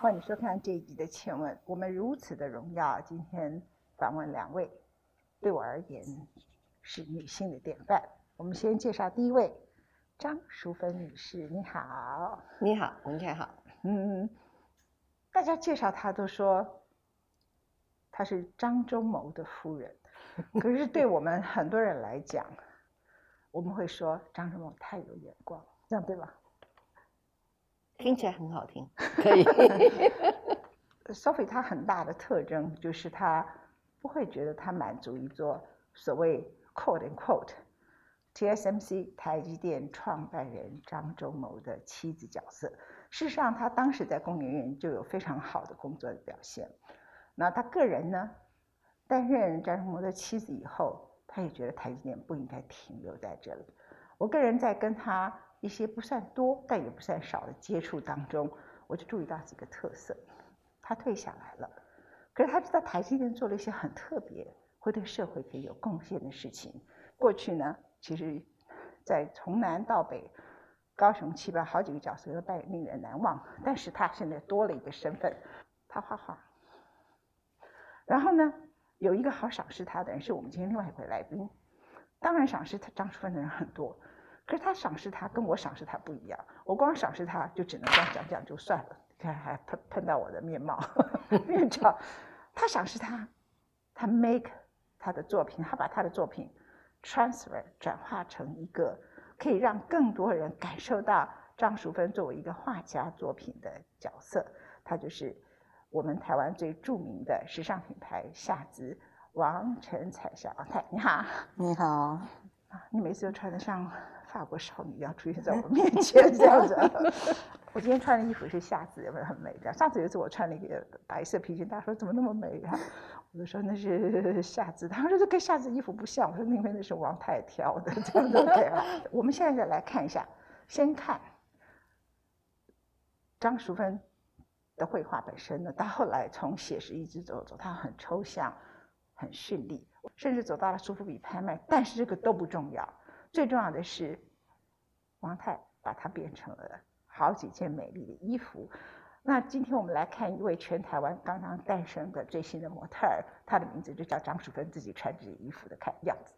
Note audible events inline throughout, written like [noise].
欢迎收看这一集的《请问》，我们如此的荣耀，今天访问两位，对我而言是女性的典范。我们先介绍第一位，张淑芬女士，你好。你好，文倩好。嗯，大家介绍她都说她是张忠谋的夫人，[laughs] 可是对我们很多人来讲，我们会说张忠谋太有眼光，这样对吧？听起来很好听，[laughs] 可以。[laughs] Sophie 她很大的特征就是她不会觉得她满足于做所谓 quote and quote TSMC 台积电创办人张忠谋的妻子角色。事实上，她当时在工研院就有非常好的工作的表现。那她个人呢，担任张忠谋的妻子以后，她也觉得台积电不应该停留在这里。我个人在跟他一些不算多但也不算少的接触当中，我就注意到几个特色。他退下来了，可是他在台积电做了一些很特别，会对社会可以有贡献的事情。过去呢，其实，在从南到北，高雄七八好几个角色都扮演令人难忘。但是他现在多了一个身份，他画画。然后呢，有一个好赏识他的人是我们今天另外一位来宾。当然，赏识他张淑芬的人很多，可是他赏识他跟我赏识他不一样。我光赏识他就只能这样讲讲就算了。你看，还碰碰到我的面貌 [laughs] 面罩。他赏识他，他 make 他的作品，他把他的作品 transfer 转化成一个可以让更多人感受到张淑芬作为一个画家作品的角色。他就是我们台湾最著名的时尚品牌夏姿王晨彩小王太，你好，你好。啊，你每次都穿得像法国少女一样出现在我面前这样子。[laughs] [laughs] 我今天穿的衣服是夏子，有没有很美？这样，上次有一次我穿了一个白色皮裙，大家说怎么那么美啊？[laughs] 我就说那是夏子，他们说这跟夏子衣服不像。我说因为那是王太挑的，这样都可以了。我们现在再来看一下，先看张淑芬的绘画本身呢，到后来从写实一直走走，它很抽象，很绚丽，甚至走到了苏富比拍卖。但是这个都不重要，最重要的是王太把它变成了。好几件美丽的衣服。那今天我们来看一位全台湾刚刚诞生的最新的模特儿，她的名字就叫张淑芬，自己穿这件衣服的看样子。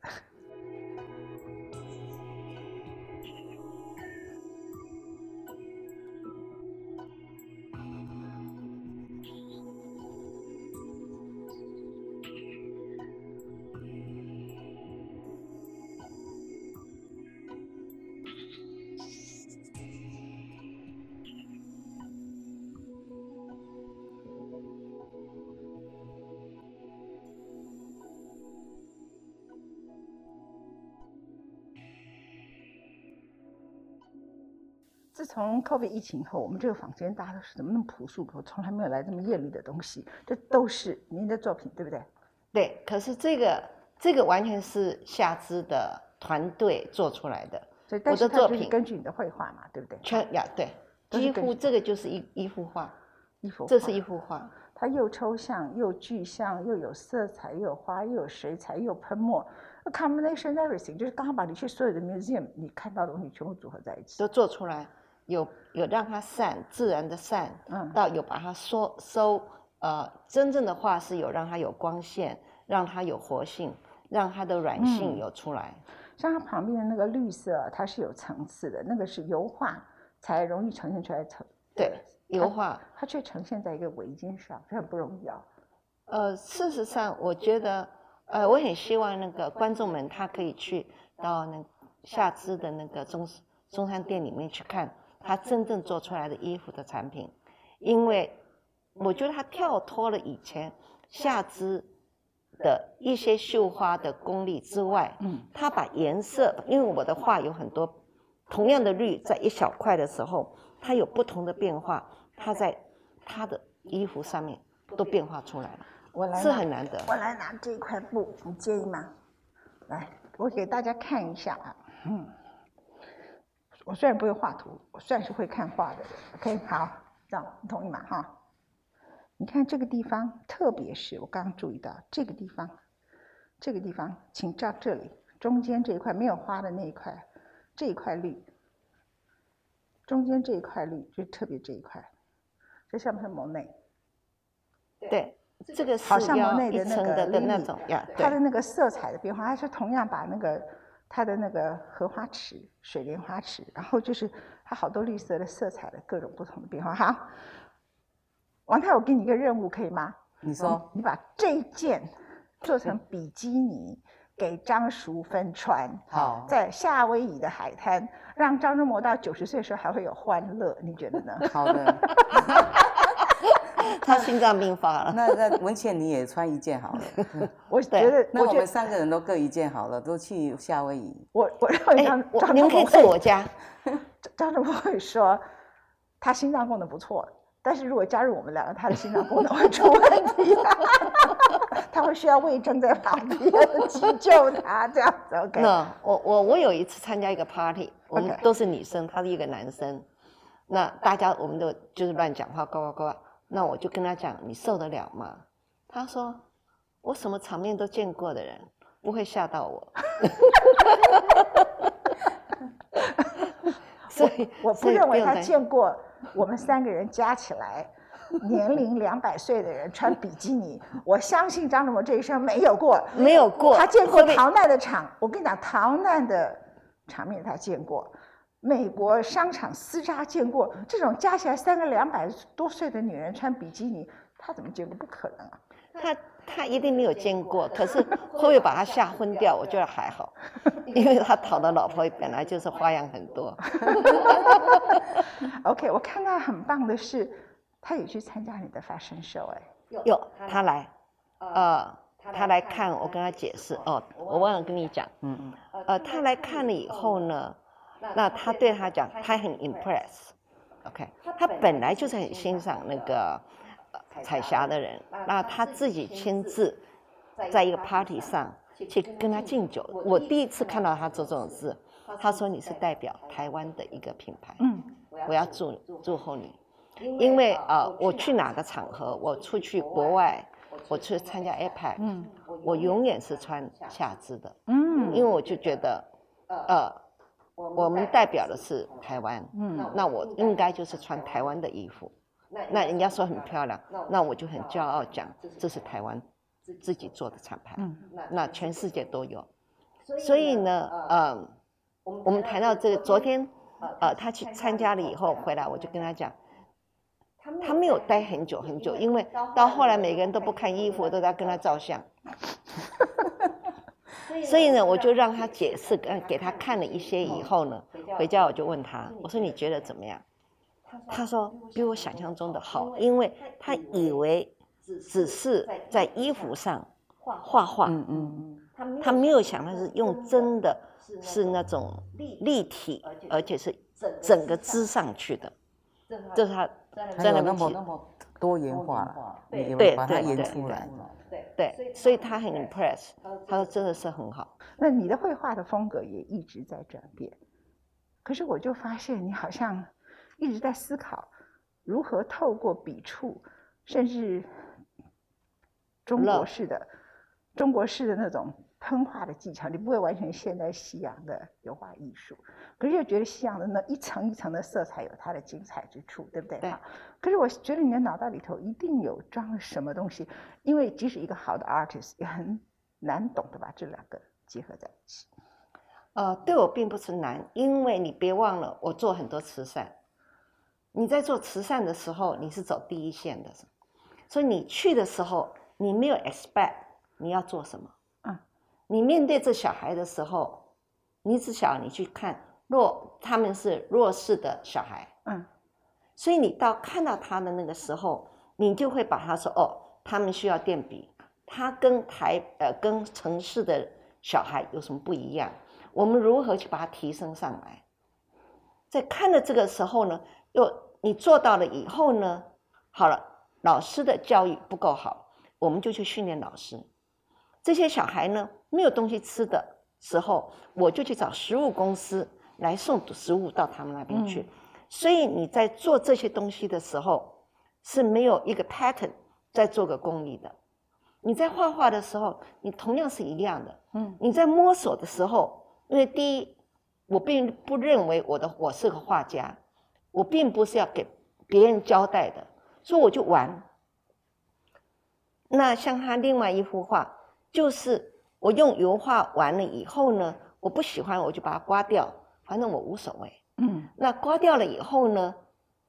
从 COVID 疫情以后，我们这个房间大家都是怎么那么朴素？我从来没有来这么艳丽的东西，这都是您的作品，对不对？对，可是这个这个完全是夏之的团队做出来的。所以，但是我的作品根据你的绘画嘛，对不对？全呀，对，几乎这个就是一一幅画，一幅，这是一幅画。它又抽象又具象，又有色彩，又有花，又有水彩，又有喷墨，a combination everything，就是刚好把你去所有的 museum 你看到的东西全部组合在一起，都做出来。有有让它散，自然的散，嗯，到有把它收收，呃，真正的画是有让它有光线，让它有活性，让它的软性有出来。嗯、像它旁边的那个绿色，它是有层次的，那个是油画才容易呈现出来层。对，油画它却呈现在一个围巾上，这很不容易啊。呃，事实上，我觉得，呃，我很希望那个观众们他可以去到那夏姿的那个中中山店里面去看。他真正做出来的衣服的产品，因为我觉得他跳脱了以前下肢的一些绣花的功力之外，嗯，他把颜色，因为我的画有很多同样的绿，在一小块的时候，它有不同的变化，它在他的衣服上面都变化出来了，我来是很难得。我来拿这一块布，你介意吗？来，我给大家看一下啊，嗯。我虽然不会画图，我算是会看画的人。OK，好，这样你同意吗？哈，你看这个地方，特别是我刚刚注意到这个地方，这个地方，请照这里中间这一块没有花的那一块，这一块绿，中间这一块绿就特别这一块，这像不像蒙内？对，这个是好像要蒙内的那个的的那种它的那个色彩的变化，它是同样把那个它的那个荷花池、水莲花池，然后就是它好多绿色的色彩的各种不同的变化。好，王太，我给你一个任务，可以吗？你说你把这一件做成比基尼，给张淑芬穿。好，在夏威夷的海滩，让张忠谋到九十岁的时候还会有欢乐，你觉得呢？好的。[laughs] [laughs] 他心脏病发了。那那文倩你也穿一件好了。[laughs] 我对觉得，那我们三个人都各一件好了，都去夏威夷。我我认为哎张，我张你们可以忠谋会住我家，[laughs] 张忠谋会说他心脏功能不错，但是如果加入我们两个，他的心脏功能会出问题，他会需要魏征在旁边急救他，这样子 OK。那我我我有一次参加一个 party，我们都是女生，他是一个男生，那大家我们都就是乱讲话，呱呱呱。那我就跟他讲，你受得了吗？他说我什么场面都见过的人，不会吓到我。[laughs] 所以我不认为他见过我们三个人加起来年龄两百岁的人穿比基尼。我相信张志谋这一生没有过，没有过，他见过逃难的场。我跟你讲，逃难的场面他见过，美国商场厮杀见过，这种加起来三个两百多岁的女人穿比基尼，他怎么见过？不可能啊！他他一定没有见过，可是会不会把他吓昏掉？我觉得还好，因为他讨的老婆本来就是花样很多。[laughs] OK，我看到很棒的是，他也去参加你的 fashion show，哎，有他来，呃，他来看，我跟他解释哦，我忘了跟你讲，嗯嗯，呃，他来看了以后呢，那他对他讲，他很 impress，OK，他本来就是很欣赏那个呃彩霞的人，那他自己亲自在一个 party 上去跟他敬酒，我第一次看到他做这种事，他说你是代表台湾的一个品牌，嗯，我要。祝祝贺你，因为呃，我去哪个场合，我出去国外，我去参加 APEC，嗯我永远是穿夏姿的，嗯因为我就觉得，呃，我们代表的是台湾，嗯那我应该就是穿台湾的衣服。那人家说很漂亮，那我就很骄傲讲这是台湾自己做的厂牌，嗯那全世界都有。所以呢，呃，我们谈到这个，昨天呃他去参加了以后回来，我就跟他讲，他没有待很久很久，因为到后来每个人都不看衣服，都在跟他照相。所以呢，我就让他解释，跟给他看了一些以后呢，回家我就问他，我说你觉得怎么样？他说比我想象中的好，因为他以为只是在衣服上画画，嗯嗯他没有想到是用真的是那种立体，而且是整个织上去的，这是他嗯，在那边还有那么起那么多元化了，对把它演对对出来。对，所以他很 impress，他说真的是很好。那你的绘画的风格也一直在转变，可是我就发现你好像一直在思考如何透过笔触，甚至中国式的中国式的那种喷画的技巧，你不会完全陷在西洋的油画艺术，可是又觉得西洋的那一层一层的色彩有它的精彩之处，对不对？对可是我觉得你的脑袋里头一定有装了什么东西，因为即使一个好的 artist 也很难懂得把这两个结合在一起。呃，对我并不是难，因为你别忘了，我做很多慈善。你在做慈善的时候，你是走第一线的，所以你去的时候，你没有 expect 你要做什么。嗯，你面对这小孩的时候，你只想你去看弱，他们是弱势的小孩，嗯所以你到看到他的那个时候，你就会把他说哦，他们需要电笔，他跟台呃跟城市的小孩有什么不一样？我们如何去把它提升上来？在看了这个时候呢，又你做到了以后呢，好了，老师的教育不够好，我们就去训练老师。这些小孩呢，没有东西吃的时候，我就去找食物公司来送食物到他们那边去。所以你在做这些东西的时候是没有一个 pattern 在做个公益的。你在画画的时候，你同样是一样的。嗯你在摸索的时候，因为第一，我并不认为我的我是个画家，我并不是要给别人交代的，所以我就玩。那像他另外一幅画，就是我用油画完了以后呢，我不喜欢我就把它刮掉，反正我无所谓。嗯，那刮掉了以后呢，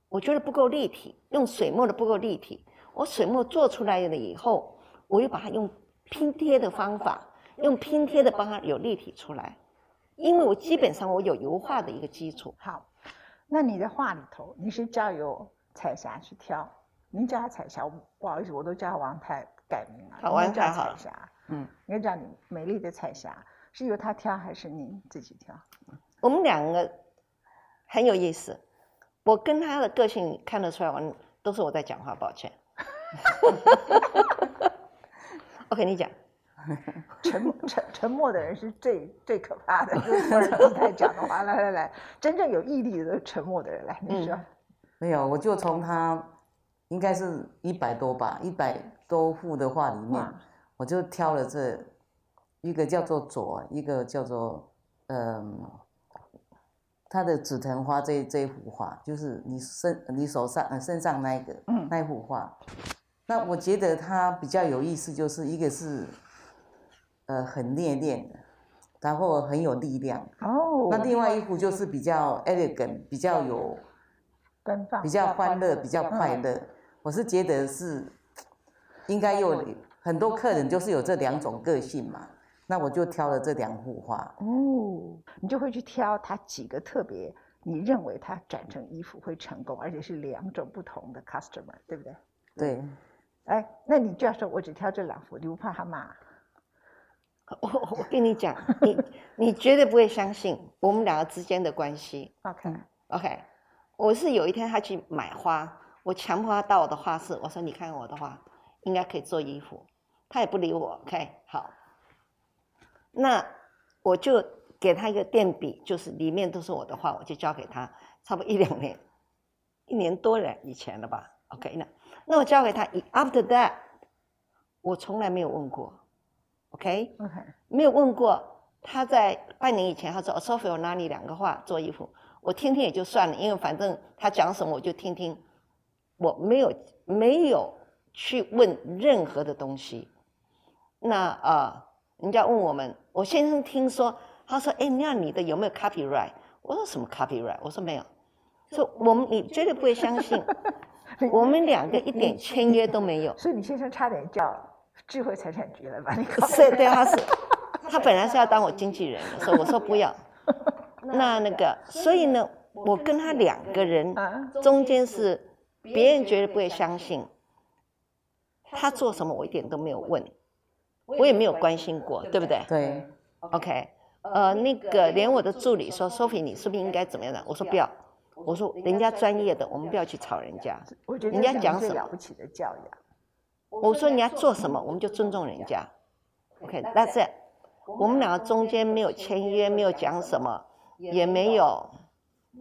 我觉得不够立体，用水墨的不够立体。我水墨做出来了以后，我又把它用拼贴的方法，用拼贴的帮它有立体出来。因为我基本上我有油画的一个基础。好，那你的画里头，你是交由彩霞去挑？您叫她彩霞，不好意思，我都叫她王太改名了。好，王太好。彩霞，嗯，应该叫你美丽的彩霞，是由他挑还是您自己挑？我们两个很有意思，我跟他的个性看得出来，我都是我在讲话，抱歉。[laughs] 我跟你讲。沉默沉沉默的人是最最可怕的，就是突然不太讲的话。来来来，真正有毅力的沉默的人来，你说。没有，我就从他应该是一百多吧，一百多幅的画里面，我就挑了这一个叫做左，一个叫做嗯，他的紫藤花这这一幅画，就是你身你手上呃身上那一个那一幅画。那我觉得它比较有意思，就是一个是。呃，很烈烈的，然后很有力量。哦。那另外一幅就是比较 elegant，比较有奔放，比较欢乐，比较快乐。我是觉得是应该有很多客人就是有这两种个性嘛。那我就挑了这两幅画。哦。你就会去挑它几个特别，你认为它展成衣服会成功，而且是两种不同的 customer，对不对？对。哎，那你就要说，我只挑这两幅，你不怕他骂？[laughs] 我我跟你讲，你你绝对不会相信我们两个之间的关系。OK OK，我是有一天他去买花，我强迫他到我的画室，我说你看我的画，应该可以做衣服，他也不理我。OK，好，那我就给他一个垫笔，就是里面都是我的画，我就交给他，差不多一两年，一年多了以前了吧。OK，那那我交给他，After that，我从来没有问过。OK，OK，没有问过他在半年以前，他说：“Sophie，我拿你两个画做衣服，我听听也就算了，因为反正他讲什么我就听听，我没有没有去问任何的东西。那啊，人家问我们，我先生听说，他说：哎，那你的有没有 copyright？我说什么 copyright？我说没有。说我们你绝对不会相信，[laughs] 我们两个一点签约都没有。所以你先生差点叫。智慧财产局了吧？[laughs] 你是对，他是，[laughs] 他本来是要当我经纪人的，所以我说不要。那那个，所以呢，我跟他两个人中间是别人绝对不会相信，他做什么我一点都没有问，我也没有关心过，对不对？对。OK，呃，那个连我的助理说，Sophie，你是不是应该怎么样的？我说不要，我说人家专业的，我们不要去吵人家。人家讲什么了不起的教养。我说你要做什么，我们就尊重人家。OK，但是我们两个中间没有签约，没有讲什么，也没有，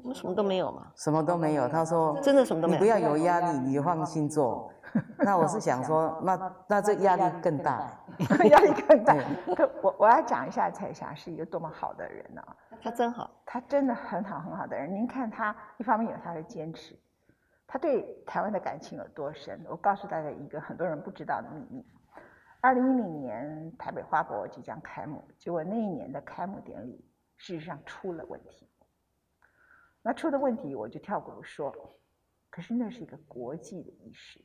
我们什么都没有嘛。什么都没有，他说真的什么都没有。你不要有压力，你放心做。[laughs] 那我是想说，那那这压力更大，压力更大。我我要讲一下彩霞是一个多么好的人呢？他真好，他真的很好很好的人。您看他一方面有他的坚持。他对台湾的感情有多深？我告诉大家一个很多人不知道的秘密：二零一零年台北花博即将开幕，结果那一年的开幕典礼事实上出了问题。那出的问题我就跳过不说，可是那是一个国际的仪式，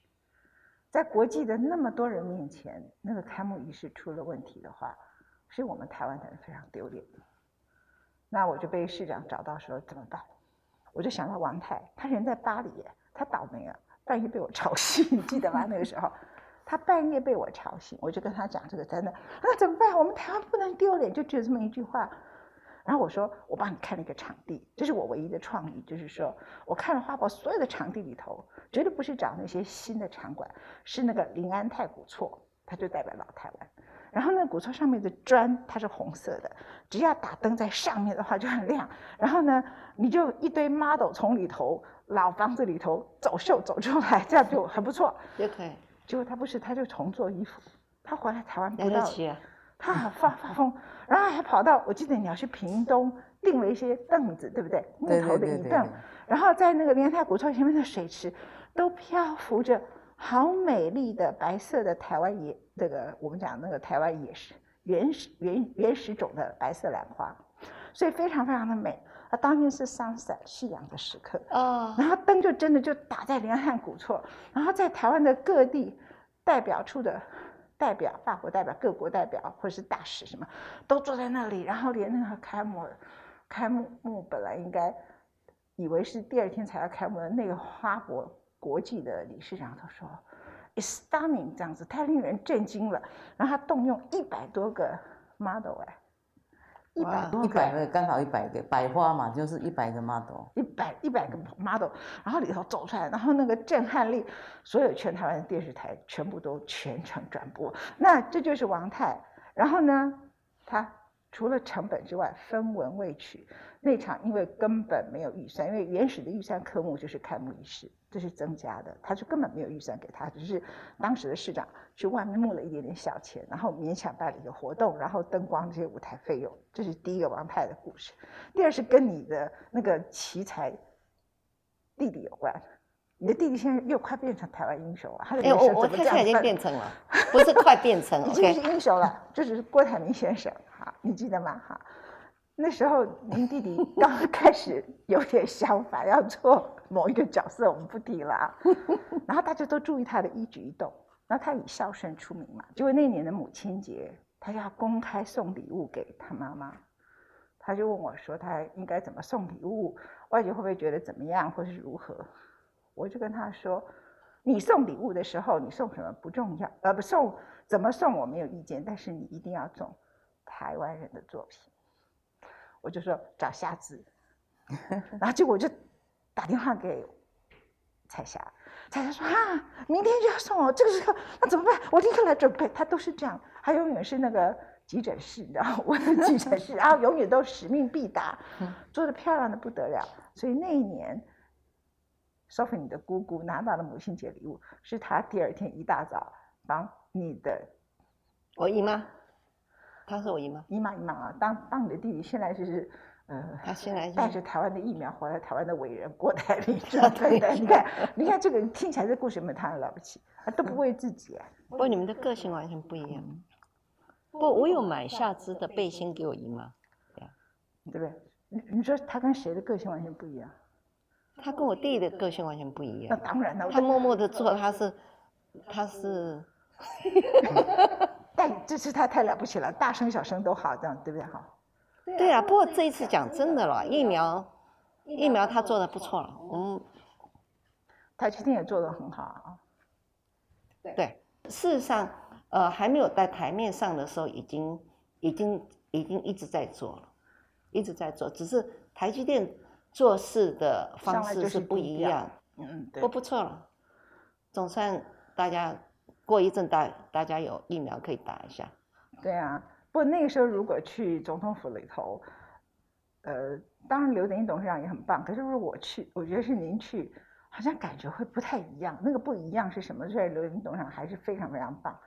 在国际的那么多人面前，那个开幕仪式出了问题的话，是我们台湾的人非常丢脸。那我就被市长找到说怎么办？我就想到王太，他人在巴黎。他倒霉了，半夜被我吵醒，你记得吗？那个时候，他半夜被我吵醒，我就跟他讲这个真的，那怎么办？我们台湾不能丢脸，就只有这么一句话。然后我说，我帮你看了一个场地，这是我唯一的创意，就是说我看了花博所有的场地里头，绝对不是找那些新的场馆，是那个临安泰古厝，它就代表老台湾。然后那古厝上面的砖它是红色的，只要打灯在上面的话就很亮。然后呢，你就一堆 model 从里头。老房子里头走秀走出来，这样就很不错。也可以。结果他不是，他就重做衣服。他回来台湾不到，起他发发疯，然后还跑到，我记得你要去屏东订了一些凳子，对不对？木对头对对对的椅凳，然后在那个莲台古厝前面的水池，都漂浮着好美丽的白色的台湾野，这个我们讲那个台湾野石原始原原始种的白色兰花，所以非常非常的美。啊，当天是 sunset 夕阳的时刻，哦，然后灯就真的就打在连汉古厝，然后在台湾的各地代表处的代表、法国代表、各国代表或者是大使什么，都坐在那里，然后连那个开幕开幕幕本来应该以为是第二天才要开幕的那个花博国际的理事长都说，is stunning” 这样子，太令人震惊了。然后他动用一百多个 model 哎，一百个一百个刚好一百个百花嘛，就是一百个 model。一百一百个 model，然后里头走出来，然后那个震撼力，所有全台湾的电视台全部都全程转播。那这就是王太，然后呢，他除了成本之外，分文未取。那场因为根本没有预算，因为原始的预算科目就是开幕仪式，这是增加的，他就根本没有预算给他，只是当时的市长去外面募了一点点小钱，然后勉强办了一个活动，然后灯光这些舞台费用，这是第一个王太的故事。第二是跟你的那个奇才弟弟有关，你的弟弟现在又快变成台湾英雄了，他的哎，人我我生怎么这他现在已经变成了，不是快变成 [laughs] 已经是英雄了，这只是郭台铭先生哈，你记得吗？哈，那时候您弟弟刚开始有点想法，要做某一个角色，我们不提了啊。[laughs] 然后大家都注意他的一举一动，然后他以孝顺出名嘛。结果那年的母亲节，他要公开送礼物给他妈妈，他就问我说，他应该怎么送礼物，外界会不会觉得怎么样，或是如何？我就跟他说，你送礼物的时候，你送什么不重要，呃，不送怎么送我没有意见，但是你一定要送台湾人的作品。我就说找瞎子，[laughs] [laughs] 然后结果我就打电话给彩霞，彩霞说啊，明天就要送我，这个时候那怎么办？我立刻来准备。他都是这样，他永远是那个急诊室，你知道，我的急诊室，[laughs] 然后永远都使命必达，做的漂亮的不得了。所以那一年，Sophie 你的姑姑拿到了母亲节礼物，是她第二天一大早帮你的我姨妈，她是我姨妈，姨妈姨妈啊，当当你的弟弟现在就是呃，她现在是带着台湾的疫苗活在台湾的伟人郭台铭，是吧对对，你看你看这个听起来这故事有没有他很了不起？他，都不为自己啊，不过你们的个性完全不一样。不，我有买夏姿的背心给我姨妈，对不对？你你说他跟谁的个性完全不一样？他跟我弟的个性完全不一样那。当然了，他默默的 [laughs] 做，他是，他是，[laughs] 但这是他太了不起了，大声小声都好，这样对不对？哈，对啊。不过这一次讲真的了，疫苗，疫苗他做的不错了。我们台积电也做的很好啊。对，事实上，呃，还没有在台面上的时候，已经已经已经一直在做了，一直在做，只是台积电做事的方式是不一样，嗯嗯，对不，不错了，总算大家过一阵大大家有疫苗可以打一下。对啊。不过那个时候如果去总统府里头，呃，当然刘德英董事长也很棒，可是如果我去，我觉得是您去，好像感觉会不太一样。那个不一样是什么？所以刘德英董事长还是非常非常棒。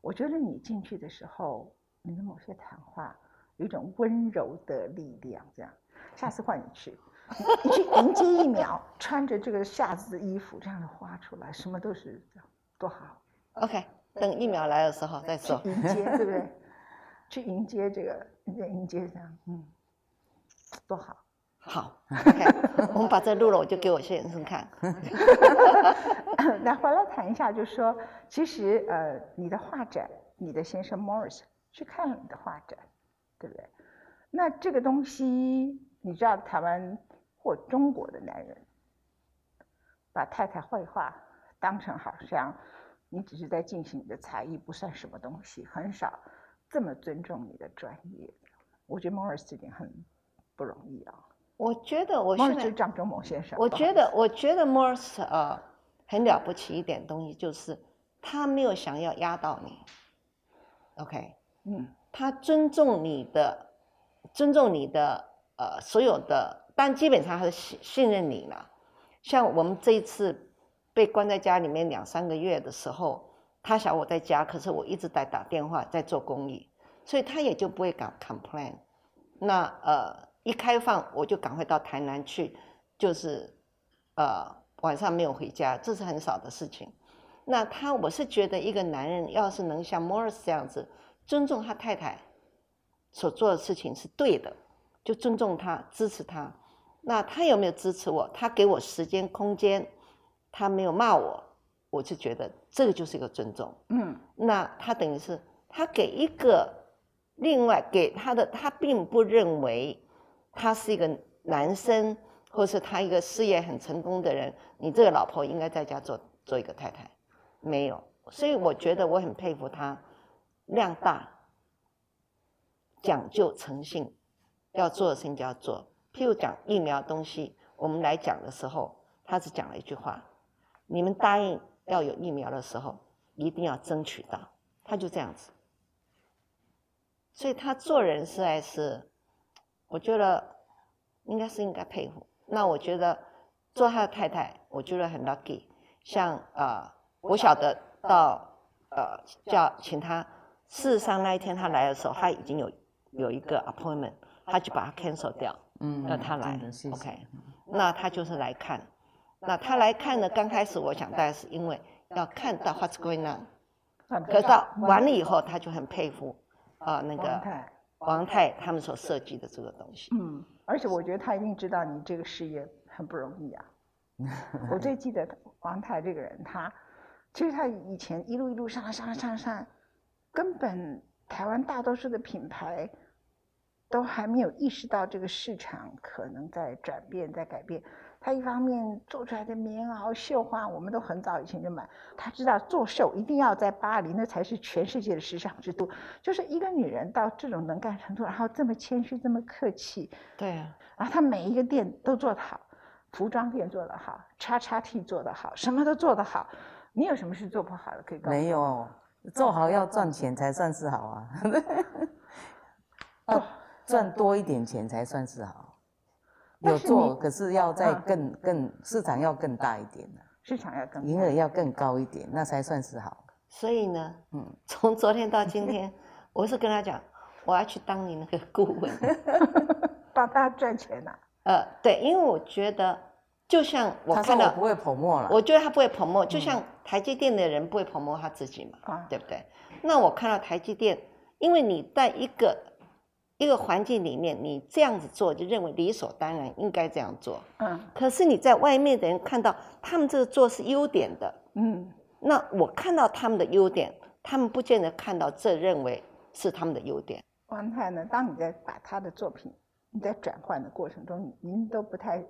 我觉得你进去的时候，你的某些谈话有一种温柔的力量，这样。下次换你去，你你去迎接疫苗，穿着这个夏子的衣服，这样的花出来，什么都是这样，多好。OK，等疫苗来的时候再去说。迎接，对不对？去迎接这个，迎接这样，嗯，多好。[laughs] 好 [laughs] 我们把这录了，我就给我先生看。[laughs] 那回来谈一下，就是说，其实呃，你的画展，你的先生 Morris 去看了你的画展，对不对？那这个东西，你知道台湾或中国的男人，把太太绘画当成好像你只是在进行你的才艺，不算什么东西，很少这么尊重你的专业。我觉得 Morris 这点很不容易啊。我觉得我现 Morris 就是在，张忠谋先生。我觉得，我觉得 Morse 呃很了不起一点东西，就是他没有想要压倒你，OK，嗯，他尊重你的，尊重你的呃所有的，但基本上他是信信任你嘛。像我们这一次被关在家里面两三个月的时候，他想我在家，可是我一直在打电话在做公益，所以他也就不会敢 complain。那呃，一开放我就赶快到台南去，就是呃晚上没有回家，这是很少的事情。那他我是觉得一个男人要是能像 Morris 这样子尊重他太太所做的事情是对的，就尊重他支持他。那他有没有支持我？他给我时间空间，他没有骂我，我就觉得这个就是一个尊重。嗯那他等于是他给一个另外给他的，他并不认为他是一个男生，或是他一个事业很成功的人，你这个老婆应该在家做做一个太太，没有。所以我觉得我很佩服他，量大，讲究诚信，要做的事情就要做。譬如讲疫苗东西，我们来讲的时候，他只讲了一句话：你们答应要有疫苗的时候，一定要争取到。他就这样子，所以他做人实在是，我觉得应该是应该佩服。那我觉得做他的太太，我觉得很 lucky。像啊、呃我晓得到呃叫请他，事实上那一天他来的时候，他已经有有一个 appointment，他就把它 cancel 掉。嗯，让他来。OK，那他就是来看。那他来看呢？刚开始我想大概是因为要看到 what's going on，可是到完了以后，他就很佩服啊、那王个，王太他们所设计的这个东西。嗯，而且我觉得他一定知道你这个事业很不容易啊。[laughs] 我最记得王太这个人，他其实他以前一路一路上来上来上来上来，根本台湾大多数的品牌都还没有意识到这个市场可能在转变在改变。他一方面做出来的棉袄、绣花，我们都很早以前就买。他知道做秀一定要在巴黎，那才是全世界的时尚之都。就是一个女人到这种能干程度，然后这么谦虚、这么客气，对啊，然后她每一个店都做得好，服装店做得好，叉叉 T 做得好，什么都做得好。你有什么事做不好的？可以告诉我。没有，做好要赚钱才算是好啊，[laughs] 要赚多一点钱才算是好。有做，可是要再嗯更更市场要更大一点啊市场要更营业额要更高一点，那才算是好。所以呢，嗯，从昨天到今天，[laughs] 我是跟他讲，我要去当你那个顾问。帮他赚钱呐、呃，对，因为我觉得，就像我他说看到，我不会泼墨了，我觉得他不会 promote，就像台积电的人不会 promote 他自己嘛，啊。对不对？那我看到台积电，因为你在一个一个环境里面，你这样子做，就认为理所当然应该这样做。嗯可是你在外面的人看到他们这个做是优点的，嗯那我看到他们的优点，他们不见得看到这认为是他们的优点。王太呢？当你在把他的作品你在转换的过程中，您都不太，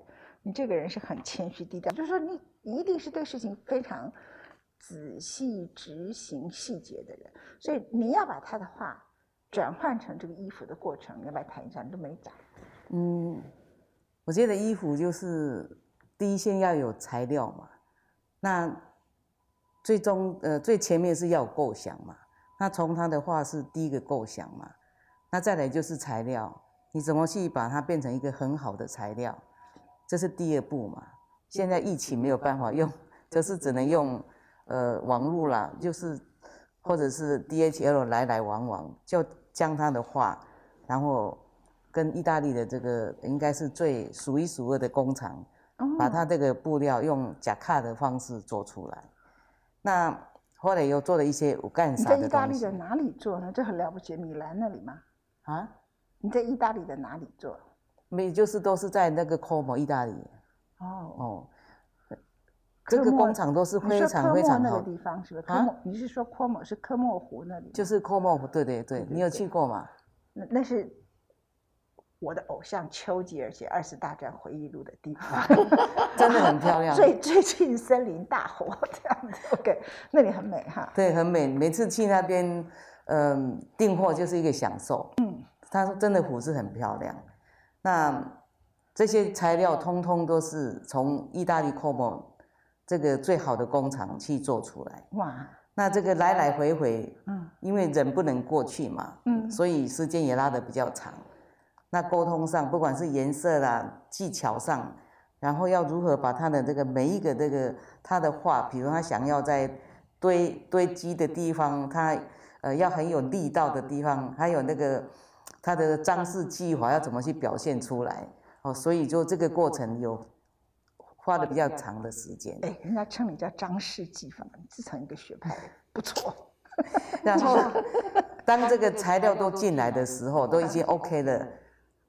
你这个人是很谦虚低调，就是说你一定是对事情非常仔细执行细节的人，所以你要把他的话转换成这个衣服的过程，你要不要谈一下？你都没讲。嗯，我觉得衣服就是第一先要有材料嘛，那最终呃最前面是要有构想嘛，那从他的话是第一个构想嘛，那再来就是材料，你怎么去把它变成一个很好的材料，这是第二步嘛。现在疫情没有办法用，就是只能用呃网络啦，就是或者是 DHL 来来往往，就将他的话，然后跟意大利的这个应该是最数一数二的工厂，把它这个布料用假卡的方式做出来。那后来又做了一些五干啥的在意大利的哪里做呢？这很了不起，米兰那里吗？啊，你在意大利的哪里做？没就是都是在那个 Como 意大利哦，哦，这个工厂都是非常非常好莫那个，地方是不是？科啊莫，你是说科莫是科莫湖那里？就是科莫湖对对对，你有去过吗？那那是我的偶像丘吉尔写《二次大战回忆录》的地方，[laughs] 真的很漂亮，最最近森林大火这样子。OK，那里很美哈。对，很美。每次去那边，嗯、订货就是一个享受。嗯，他说真的湖是很漂亮。那这些材料通通都是从意大利 Como 这个最好的工厂去做出来。哇，那这个来来回回，嗯因为人不能过去嘛，嗯所以时间也拉得比较长。那沟通上，不管是颜色啦、技巧上，然后要如何把他的这个每一个这个他的画，比如他想要在堆堆积的地方，他呃要很有力道的地方，还有那个他的张氏技法要怎么去表现出来哦，所以就这个过程有花的比较长的时间。哎，人家称你叫张氏技法，自成一个学派，[laughs] 不错。[laughs] 然后 [laughs] 当这个材料都进来的时候，都已经 OK 了，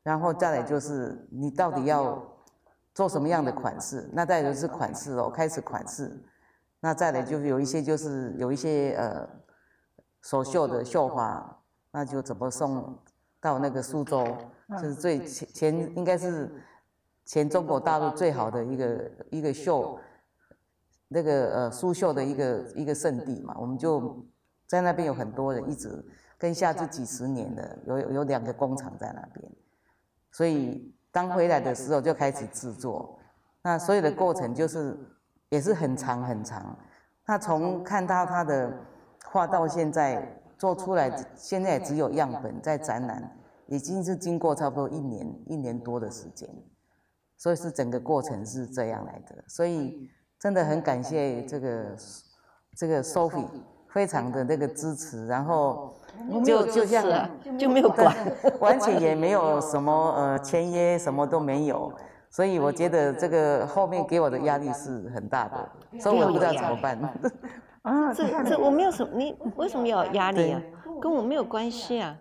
然后再来就是你到底要做什么样的款式？那再就是款式哦，开始款式。那再来就是有一些就是有一些呃手绣的绣花，那就怎么送到那个苏州，就是最前前应该是前中国大陆最好的一个一个秀那个呃苏绣的一个一个圣地嘛，我们就在那边有很多人一直跟下至几十年的，有有两个工厂在那边，所以当回来的时候就开始制作，那所有的过程就是。也是很长很长，那从看到他的画到现在做出来，现在只有样本在展览，已经是经过差不多一年一年多的时间，所以是整个过程是这样来的，所以真的很感谢这个这个 Sophie 非常的那个支持，然后就就这样就没有管，完全也没有什么呃签约什么都没有。所以我觉得这个后面给我的压力是很大的，所以我不知道怎么办。[laughs] 啊，这这我没有什么，你为什么有压力啊？跟我没有关系啊。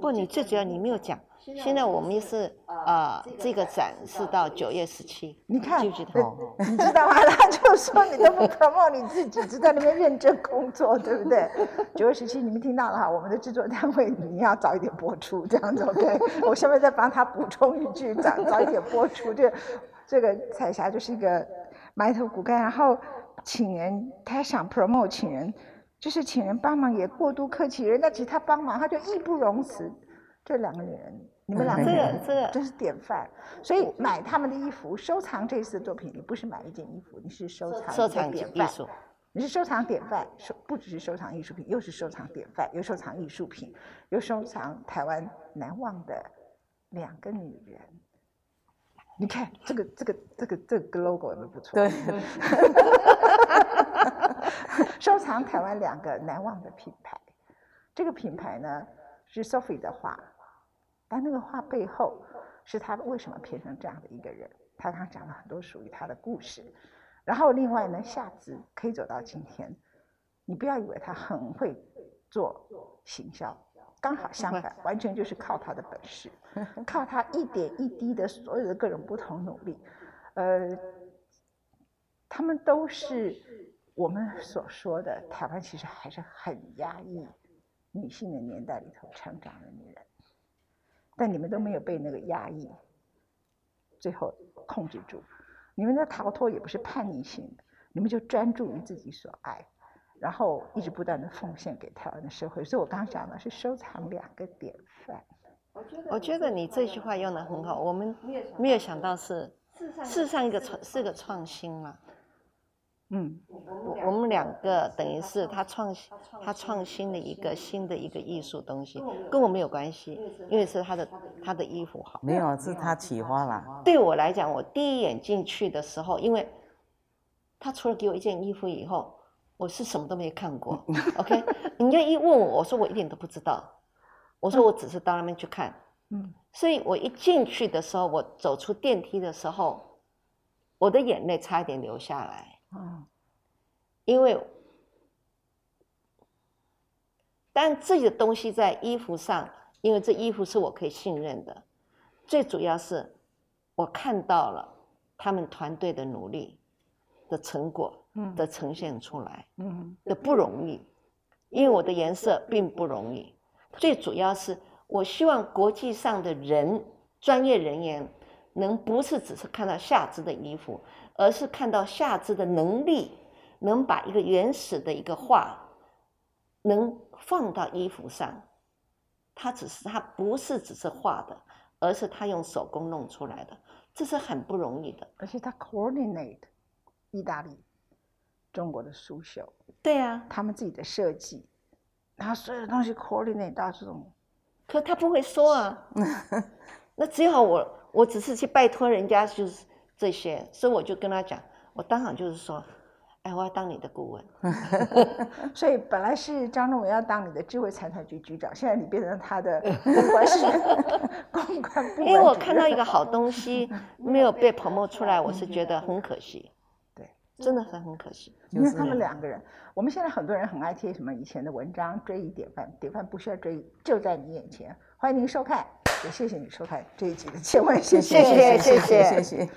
不，你最主要你没有讲。现在我们是呃，这个展是到九月十七，你看？[laughs] 你知道吗？他就说你都不 [laughs] promote 你自己，只在那边认真工作，对不对？九月十七，你们听到了哈，我们的制作单位你要早一点播出，这样子 OK。[laughs] 我下面再帮他补充一句，早早一点播出。这这个彩霞就是一个埋头苦干，然后请人，他想 promote 请人，就是请人帮忙也过度客气，人家其实他帮忙，他就义不容辞。这两个女人。你们两个人，这个真是典范。所以买他们的衣服，收藏这次作品，你不是买一件衣服，你是收藏收藏典范。你是收藏典范，收不只是收藏艺术品，又是收藏典范，又收藏艺术品，又收藏台湾难忘的两个女人。你看这个这个这个这个 logo 有没有不错？对。[laughs] 收藏台湾两个难忘的品牌，这个品牌呢是 Sophie 的画。但那个话背后，是他为什么变成这样的一个人？他刚讲了很多属于他的故事。然后另外呢，夏子可以走到今天，你不要以为他很会做行销，刚好相反，完全就是靠他的本事，[laughs] 靠他一点一滴的所有的各种不同努力。呃，他们都是我们所说的台湾其实还是很压抑女性的年代里头成长的女人。但你们都没有被那个压抑，最后控制住。你们的逃脱也不是叛逆性的，你们就专注于自己所爱，然后一直不断的奉献给台湾的社会。所以我刚刚讲的是收藏两个典范。我觉得你这句话用的很好，我们没有想到是世上一个创是个创新嘛。嗯，我我们两个等于是他创新，他创新了一个新的一个艺术东西，跟我没有关系，因为是他的他的衣服好。没有，是他启发了。对我来讲，我第一眼进去的时候，因为他除了给我一件衣服以后，我是什么都没看过。[laughs] OK，人家一问我，我说我一点都不知道，我说我只是到那边去看。嗯，所以我一进去的时候，我走出电梯的时候，我的眼泪差一点流下来。嗯，因为，但自己的东西在衣服上，因为这衣服是我可以信任的。最主要是，我看到了他们团队的努力的成果，嗯，的呈现出来，嗯，的不容易。因为我的颜色并不容易。最主要是，我希望国际上的人，专业人员，能不是只是看到下肢的衣服。而是看到夏至的能力，能把一个原始的一个画，能放到衣服上，他只是他不是只是画的，而是他用手工弄出来的，这是很不容易的。而且他 coordinate 意大利、中国的苏绣，对啊，他们自己的设计，然后所有的东西 coordinate 到这种，可他不会说啊，那只好我我只是去拜托人家就是。这些，所以我就跟他讲，我当场就是说，哎，我要当你的顾问。[laughs] 所以本来是张仲伟要当你的智慧财产局局长，现在你变成他的公关是 [laughs] 公关部。因为我看到一个好东西 [laughs] 没有被 promote 出来，我是觉得很可惜。对，真的很很可惜。因为他们两个人，我们现在很多人很爱贴什么以前的文章，追忆典范，典范不需要追忆，就在你眼前。欢迎您收看，也谢谢你收看这一集的《千万谢谢谢谢谢谢谢。